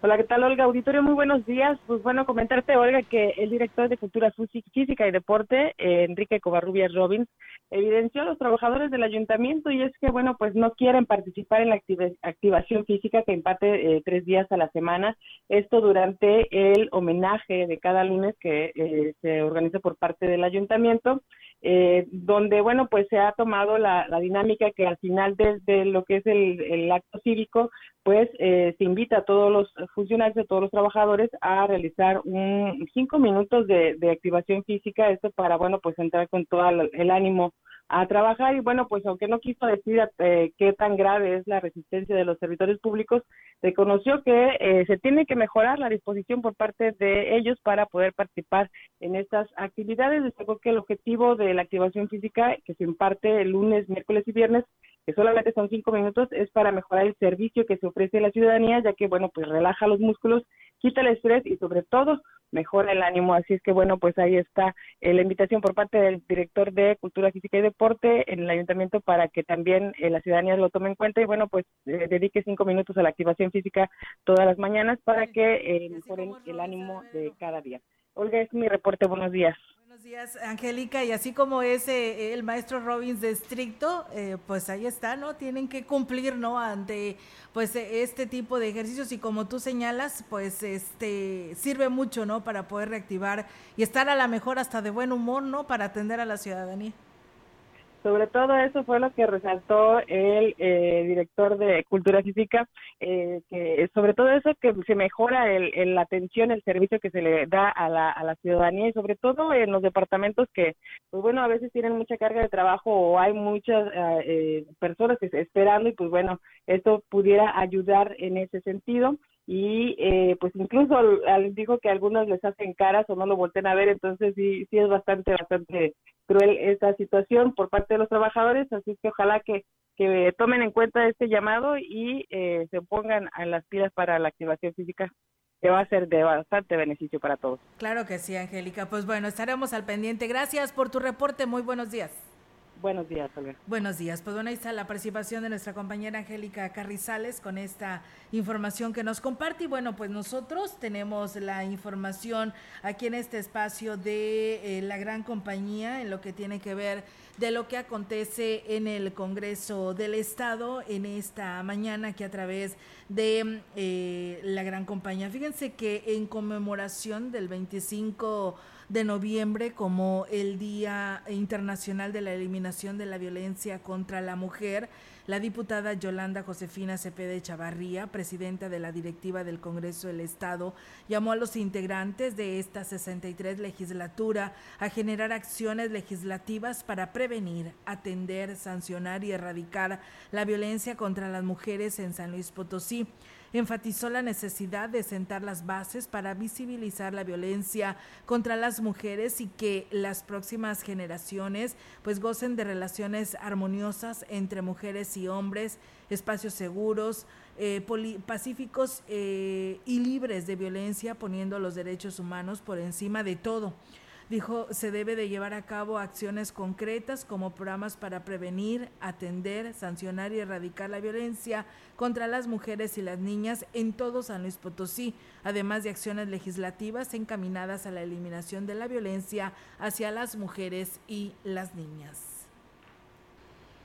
Hola, ¿qué tal, Olga? Auditorio, muy buenos días. Pues bueno, comentarte, Olga, que el director de Cultura Física y Deporte, eh, Enrique Covarrubias Robbins, evidenció a los trabajadores del ayuntamiento y es que, bueno, pues no quieren participar en la activación física que imparte eh, tres días a la semana. Esto durante el homenaje de cada lunes que eh, se organiza por parte del ayuntamiento. Eh, donde, bueno, pues se ha tomado la, dinámica que al final de, lo que es el, acto cívico, pues eh, se invita a todos los funcionarios, a todos los trabajadores a realizar un cinco minutos de, de activación física, esto para, bueno, pues entrar con todo el ánimo a trabajar y bueno, pues aunque no quiso decir eh, qué tan grave es la resistencia de los servidores públicos, reconoció que eh, se tiene que mejorar la disposición por parte de ellos para poder participar en estas actividades. Destacó que el objetivo de la activación física que se imparte el lunes, miércoles y viernes, que solamente son cinco minutos, es para mejorar el servicio que se ofrece a la ciudadanía, ya que bueno, pues relaja los músculos, quita el estrés y sobre todo mejora el ánimo. Así es que bueno, pues ahí está eh, la invitación por parte del director de Cultura Física y Deporte en el ayuntamiento para que también eh, la ciudadanía lo tome en cuenta y bueno, pues eh, dedique cinco minutos a la activación física todas las mañanas para que mejoren el ánimo de cada día. Olga, es mi reporte. Buenos días. Días, Angélica. Y así como es el maestro Robbins de estricto, eh, pues ahí está, ¿no? Tienen que cumplir, ¿no? Ante pues este tipo de ejercicios y como tú señalas, pues este sirve mucho, ¿no? Para poder reactivar y estar a la mejor hasta de buen humor, ¿no? Para atender a la ciudadanía. Sobre todo eso fue lo que resaltó el eh, director de Cultura Física, eh, que sobre todo eso que se mejora el, la atención, el servicio que se le da a la, a la ciudadanía y sobre todo en los departamentos que, pues bueno, a veces tienen mucha carga de trabajo o hay muchas eh, personas que esperando y pues bueno, esto pudiera ayudar en ese sentido. Y eh, pues incluso dijo que algunos les hacen caras o no lo volten a ver, entonces sí, sí es bastante, bastante cruel esta situación por parte de los trabajadores, así que ojalá que, que tomen en cuenta este llamado y eh, se pongan a las pilas para la activación física que va a ser de bastante beneficio para todos. Claro que sí, Angélica. Pues bueno, estaremos al pendiente. Gracias por tu reporte. Muy buenos días. Buenos días, Olga. Buenos días. Pues bueno, ahí está la participación de nuestra compañera Angélica Carrizales con esta información que nos comparte. Y bueno, pues nosotros tenemos la información aquí en este espacio de eh, la gran compañía en lo que tiene que ver de lo que acontece en el Congreso del Estado en esta mañana que a través de eh, la gran compañía. Fíjense que en conmemoración del 25 de noviembre como el Día Internacional de la Eliminación de la Violencia contra la Mujer, la diputada Yolanda Josefina Cepeda Chavarría, presidenta de la directiva del Congreso del Estado, llamó a los integrantes de esta 63 legislatura a generar acciones legislativas para prevenir, atender, sancionar y erradicar la violencia contra las mujeres en San Luis Potosí enfatizó la necesidad de sentar las bases para visibilizar la violencia contra las mujeres y que las próximas generaciones pues gocen de relaciones armoniosas entre mujeres y hombres, espacios seguros, eh, pacíficos eh, y libres de violencia, poniendo los derechos humanos por encima de todo. Dijo, se debe de llevar a cabo acciones concretas como programas para prevenir, atender, sancionar y erradicar la violencia contra las mujeres y las niñas en todo San Luis Potosí, además de acciones legislativas encaminadas a la eliminación de la violencia hacia las mujeres y las niñas.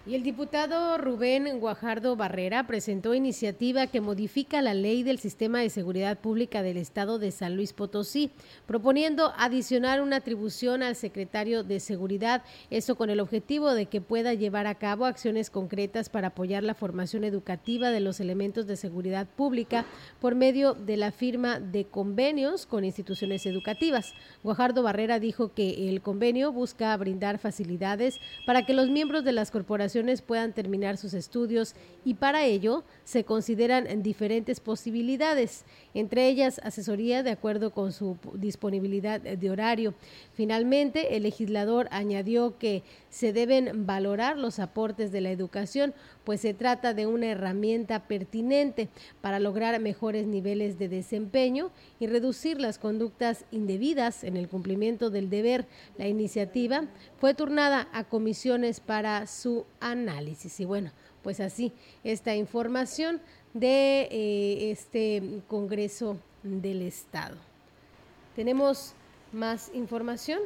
Y el diputado Rubén Guajardo Barrera presentó iniciativa que modifica la ley del Sistema de Seguridad Pública del Estado de San Luis Potosí, proponiendo adicionar una atribución al secretario de Seguridad, eso con el objetivo de que pueda llevar a cabo acciones concretas para apoyar la formación educativa de los elementos de seguridad pública por medio de la firma de convenios con instituciones educativas. Guajardo Barrera dijo que el convenio busca brindar facilidades para que los miembros de las corporaciones puedan terminar sus estudios y para ello se consideran diferentes posibilidades, entre ellas asesoría de acuerdo con su disponibilidad de horario. Finalmente, el legislador añadió que se deben valorar los aportes de la educación, pues se trata de una herramienta pertinente para lograr mejores niveles de desempeño y reducir las conductas indebidas en el cumplimiento del deber. La iniciativa fue turnada a comisiones para su análisis. Y bueno, pues así, esta información de eh, este Congreso del Estado. Tenemos más información.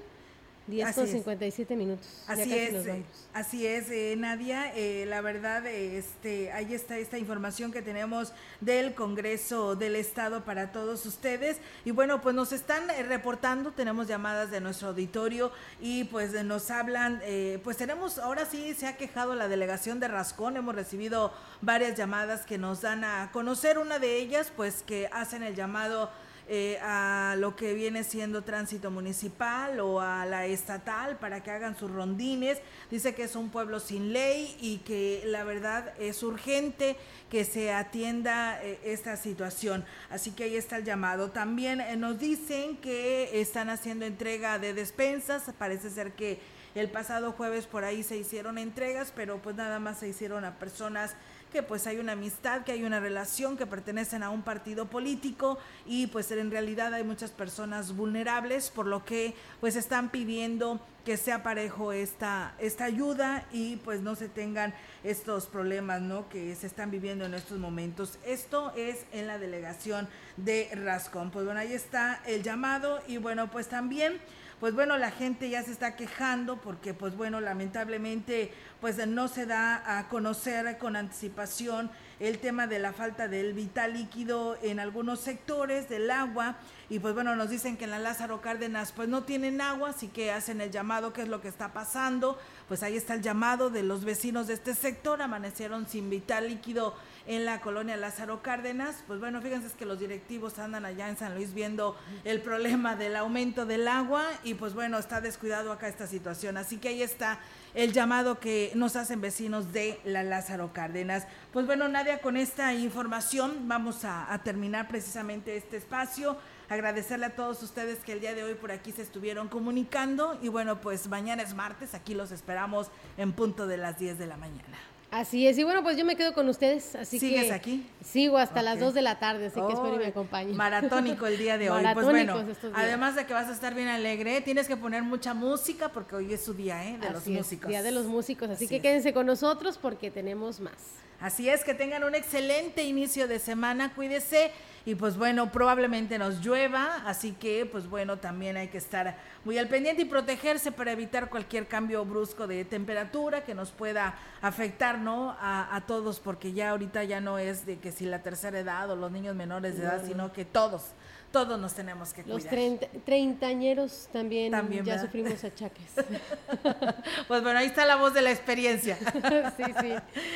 10 con 57 minutos. Así es, así es, eh, Nadia. Eh, la verdad, este, ahí está esta información que tenemos del Congreso del Estado para todos ustedes. Y bueno, pues nos están eh, reportando, tenemos llamadas de nuestro auditorio y pues nos hablan, pues tenemos, ahora sí se ha quejado la delegación de Rascón, hemos recibido varias llamadas que nos dan a conocer, una de ellas pues que hacen el llamado eh, a lo que viene siendo tránsito municipal o a la estatal para que hagan sus rondines. Dice que es un pueblo sin ley y que la verdad es urgente que se atienda eh, esta situación. Así que ahí está el llamado. También eh, nos dicen que están haciendo entrega de despensas. Parece ser que el pasado jueves por ahí se hicieron entregas, pero pues nada más se hicieron a personas que pues hay una amistad, que hay una relación, que pertenecen a un partido político y pues en realidad hay muchas personas vulnerables, por lo que pues están pidiendo que sea parejo esta, esta ayuda y pues no se tengan estos problemas ¿no? que se están viviendo en estos momentos. Esto es en la delegación de Rascón. Pues bueno, ahí está el llamado y bueno, pues también pues bueno, la gente ya se está quejando porque pues bueno, lamentablemente pues no se da a conocer con anticipación el tema de la falta del vital líquido en algunos sectores del agua. Y pues bueno, nos dicen que en la Lázaro Cárdenas pues no tienen agua, así que hacen el llamado, qué es lo que está pasando, pues ahí está el llamado de los vecinos de este sector, amanecieron sin vital líquido en la colonia Lázaro Cárdenas. Pues bueno, fíjense que los directivos andan allá en San Luis viendo el problema del aumento del agua y pues bueno, está descuidado acá esta situación. Así que ahí está el llamado que nos hacen vecinos de la Lázaro Cárdenas. Pues bueno, Nadia, con esta información vamos a, a terminar precisamente este espacio agradecerle a todos ustedes que el día de hoy por aquí se estuvieron comunicando y bueno, pues mañana es martes, aquí los esperamos en punto de las 10 de la mañana. Así es, y bueno, pues yo me quedo con ustedes, así ¿Sigues aquí? Sigo hasta las 2 de la tarde, así que espero y me acompañen. Maratónico el día de hoy. pues bueno, además de que vas a estar bien alegre, tienes que poner mucha música porque hoy es su día, ¿eh? De los músicos. Día de los músicos, así, que quédense con nosotros porque tenemos más. Así es, que tengan un excelente inicio de semana, cuídese y pues bueno, probablemente nos llueva, así que pues bueno, también hay que estar muy al pendiente y protegerse para evitar cualquier cambio brusco de temperatura que nos pueda afectar, ¿no? A, todos, porque ya ahorita ya no es de que si la tercera edad o los niños menores de edad, sino que todos todos nos tenemos que cuidar. Los treintañeros también, también ya sufrimos achaques. pues bueno, ahí está la voz de la experiencia. sí, sí.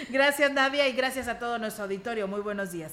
Gracias Nadia y gracias a todo nuestro auditorio. Muy buenos días.